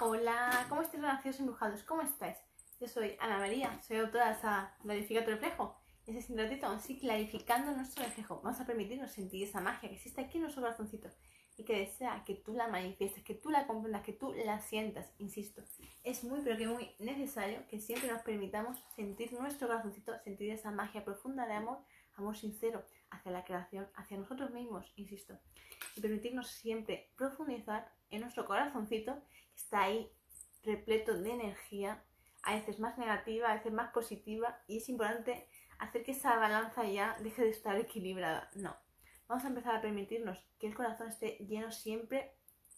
Hola, ¿cómo estáis renacidos embrujados? ¿Cómo estáis? Yo soy Ana María, soy autora de esa Clarifica tu reflejo. Y ese ratito vamos a ir clarificando nuestro reflejo. Vamos a permitirnos sentir esa magia que existe aquí en nuestro corazoncito y que desea que tú la manifiestes, que tú la comprendas, que tú la sientas. Insisto, es muy pero que muy necesario que siempre nos permitamos sentir nuestro corazoncito, sentir esa magia profunda de amor, amor sincero hacia la creación, hacia nosotros mismos, insisto. Y permitirnos siempre profundizar en nuestro corazoncito está ahí repleto de energía, a veces más negativa, a veces más positiva, y es importante hacer que esa balanza ya deje de estar equilibrada. No, vamos a empezar a permitirnos que el corazón esté lleno siempre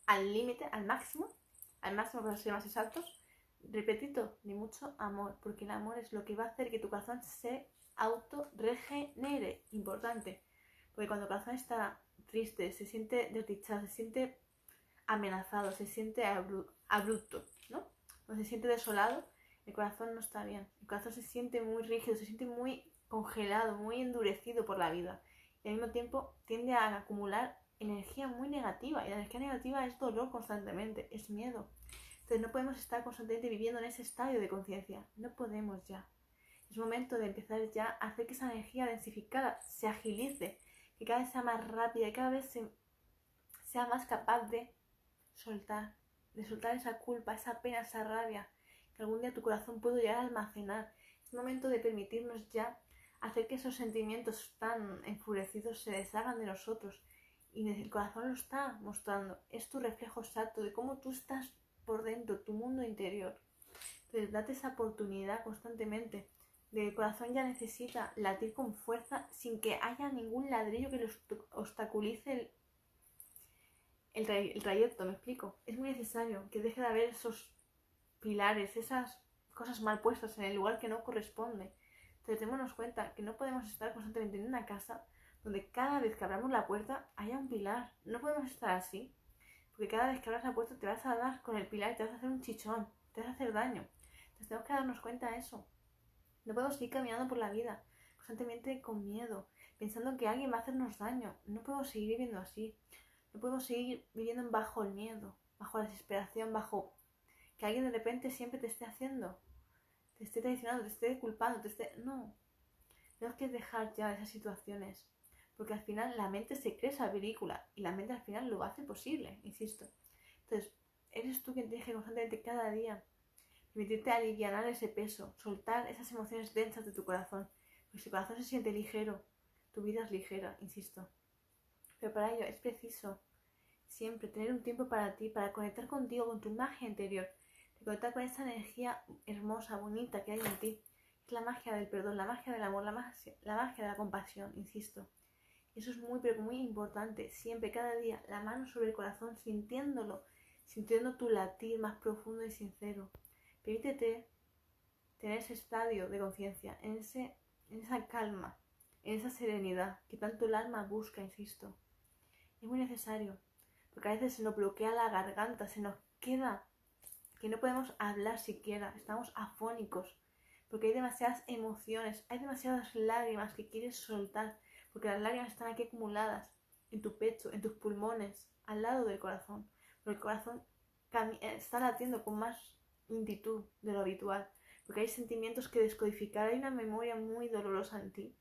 al límite, al máximo, al máximo para ser más exactos. Repetito, de mucho amor, porque el amor es lo que va a hacer que tu corazón se auto-regenere. Importante, porque cuando el corazón está triste, se siente desdichado, se siente amenazado, se siente abrupto, ¿no? Cuando se siente desolado, el corazón no está bien. El corazón se siente muy rígido, se siente muy congelado, muy endurecido por la vida. Y al mismo tiempo tiende a acumular energía muy negativa. Y la energía negativa es dolor constantemente, es miedo. Entonces no podemos estar constantemente viviendo en ese estadio de conciencia. No podemos ya. Es momento de empezar ya a hacer que esa energía densificada se agilice, que cada vez sea más rápida y cada vez sea más capaz de soltar, de soltar esa culpa, esa pena, esa rabia que algún día tu corazón puede llegar a almacenar. Es momento de permitirnos ya hacer que esos sentimientos tan enfurecidos se deshagan de nosotros. Y el corazón lo está mostrando. Es tu reflejo exacto de cómo tú estás por dentro, tu mundo interior. Entonces, date esa oportunidad constantemente. De el corazón ya necesita latir con fuerza sin que haya ningún ladrillo que le obstaculice el, el, trayecto, me explico. Es muy necesario que deje de haber esos pilares, esas cosas mal puestas en el lugar que no corresponde. Entonces démonos cuenta que no podemos estar constantemente en una casa donde cada vez que abramos la puerta haya un pilar. No podemos estar así. Porque cada vez que abras la puerta te vas a dar con el pilar y te vas a hacer un chichón, te vas a hacer daño. Entonces tenemos que darnos cuenta de eso. No podemos seguir caminando por la vida constantemente con miedo, pensando que alguien va a hacernos daño. No podemos seguir viviendo así. No podemos seguir viviendo bajo el miedo, bajo la desesperación, bajo que alguien de repente siempre te esté haciendo, te esté traicionando, te esté culpando, te esté... No. Tenemos que dejar ya esas situaciones. Porque al final la mente se cree esa película y la mente al final lo hace posible, insisto. Entonces, eres tú quien tienes que constantemente cada día permitirte aliviar ese peso, soltar esas emociones densas de tu corazón. Porque si tu corazón se siente ligero, tu vida es ligera, insisto. Pero para ello es preciso siempre tener un tiempo para ti, para conectar contigo, con tu magia interior, de conectar con esa energía hermosa, bonita que hay en ti. Es la magia del perdón, la magia del amor, la magia, la magia de la compasión, insisto. Eso es muy, pero muy importante. Siempre, cada día, la mano sobre el corazón, sintiéndolo, sintiendo tu latir más profundo y sincero. Permítete tener ese estadio de conciencia, en, en esa calma, en esa serenidad que tanto el alma busca, insisto. Es muy necesario, porque a veces se nos bloquea la garganta, se nos queda que no podemos hablar siquiera, estamos afónicos, porque hay demasiadas emociones, hay demasiadas lágrimas que quieres soltar, porque las lágrimas están aquí acumuladas en tu pecho, en tus pulmones, al lado del corazón, porque el corazón está latiendo con más lentitud de lo habitual, porque hay sentimientos que descodificar, hay una memoria muy dolorosa en ti,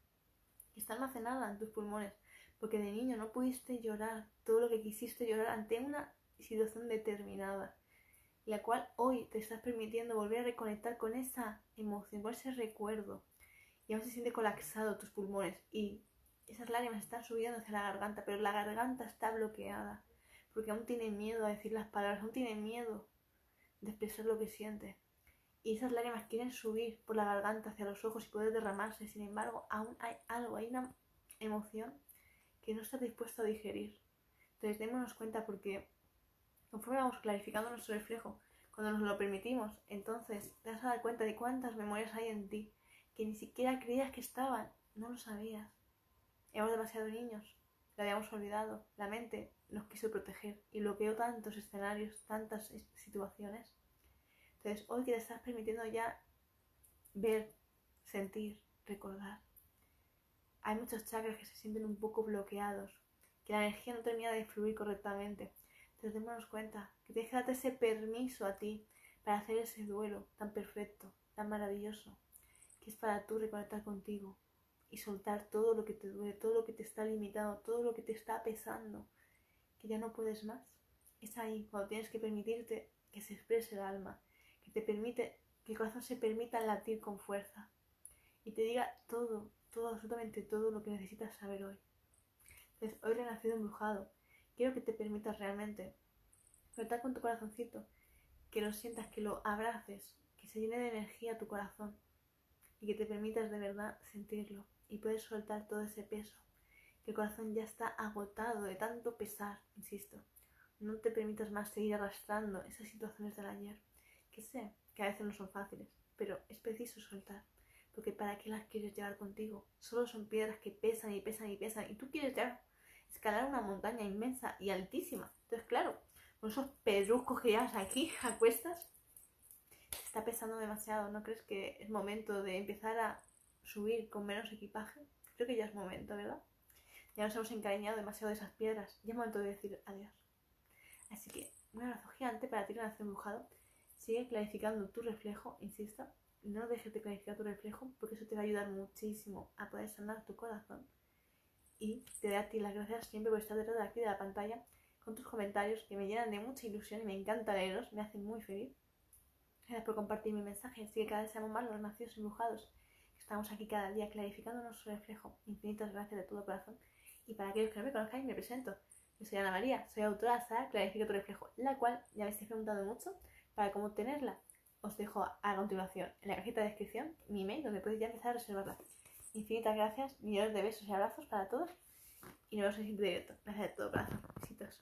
que está almacenada en tus pulmones, porque de niño no pudiste llorar todo lo que quisiste llorar ante una situación determinada, la cual hoy te estás permitiendo volver a reconectar con esa emoción, con ese recuerdo, y aún se siente colapsado tus pulmones y esas lágrimas están subiendo hacia la garganta, pero la garganta está bloqueada, porque aún tiene miedo a decir las palabras, aún tiene miedo de expresar lo que siente. Y esas lágrimas quieren subir por la garganta hacia los ojos y poder derramarse, sin embargo, aún hay algo, hay una emoción que no estás dispuesto a digerir. Entonces démonos cuenta porque conforme vamos clarificando nuestro reflejo, cuando nos lo permitimos, entonces te vas a dar cuenta de cuántas memorias hay en ti que ni siquiera creías que estaban, no lo sabías. Éramos demasiado niños, lo habíamos olvidado, la mente nos quiso proteger y bloqueó tantos escenarios, tantas situaciones. Entonces hoy que te estás permitiendo ya ver, sentir, recordar, hay muchos chakras que se sienten un poco bloqueados, que la energía no termina de fluir correctamente. Entonces démonos cuenta que tienes que darte ese permiso a ti para hacer ese duelo tan perfecto, tan maravilloso, que es para tú reconectar contigo y soltar todo lo que te duele, todo lo que te está limitando, todo lo que te está pesando, que ya no puedes más. Es ahí cuando tienes que permitirte que se exprese el alma, que te permite, que el corazón se permita latir con fuerza y te diga todo, todo, absolutamente todo lo que necesitas saber hoy. Entonces, hoy renacido embrujado, quiero que te permitas realmente conectar con tu corazoncito, que lo sientas, que lo abraces, que se llene de energía tu corazón y que te permitas de verdad sentirlo y puedes soltar todo ese peso, que el corazón ya está agotado de tanto pesar, insisto. No te permitas más seguir arrastrando esas situaciones del ayer, que sé que a veces no son fáciles, pero es preciso soltar, porque ¿para qué las quieres llevar contigo? Solo son piedras que pesan y pesan y pesan, y tú quieres ya escalar una montaña inmensa y altísima. Entonces, claro, con esos pedruscos que llevas aquí a cuestas, te está pesando demasiado. ¿No crees que es momento de empezar a subir con menos equipaje? Creo que ya es momento, ¿verdad? Ya nos hemos encariñado demasiado de esas piedras. Ya es momento de decir adiós. Así que un abrazo gigante para ti, nación embrujado. Sigue clarificando tu reflejo, insisto. No dejes de clarificar tu reflejo porque eso te va a ayudar muchísimo a poder sanar tu corazón. Y te doy a ti las gracias siempre por estar detrás de aquí de la pantalla con tus comentarios que me llenan de mucha ilusión y me encanta leerlos, me hacen muy feliz. Gracias por compartir mi mensaje. Así que cada vez seamos más los nacidos embrujados. Estamos aquí cada día clarificando nuestro reflejo. Infinitas gracias de todo corazón. Y para aquellos que no me conozcáis, me presento. Yo soy Ana María, soy autora de Sara Clarifica tu reflejo, la cual ya me estáis preguntando mucho para cómo obtenerla. Os dejo a continuación en la cajita de descripción mi email donde podéis ya empezar a reservarla. Infinitas gracias, millones de besos y abrazos para todos y nos vemos en el siguiente directo. Gracias de todo corazón. Besitos.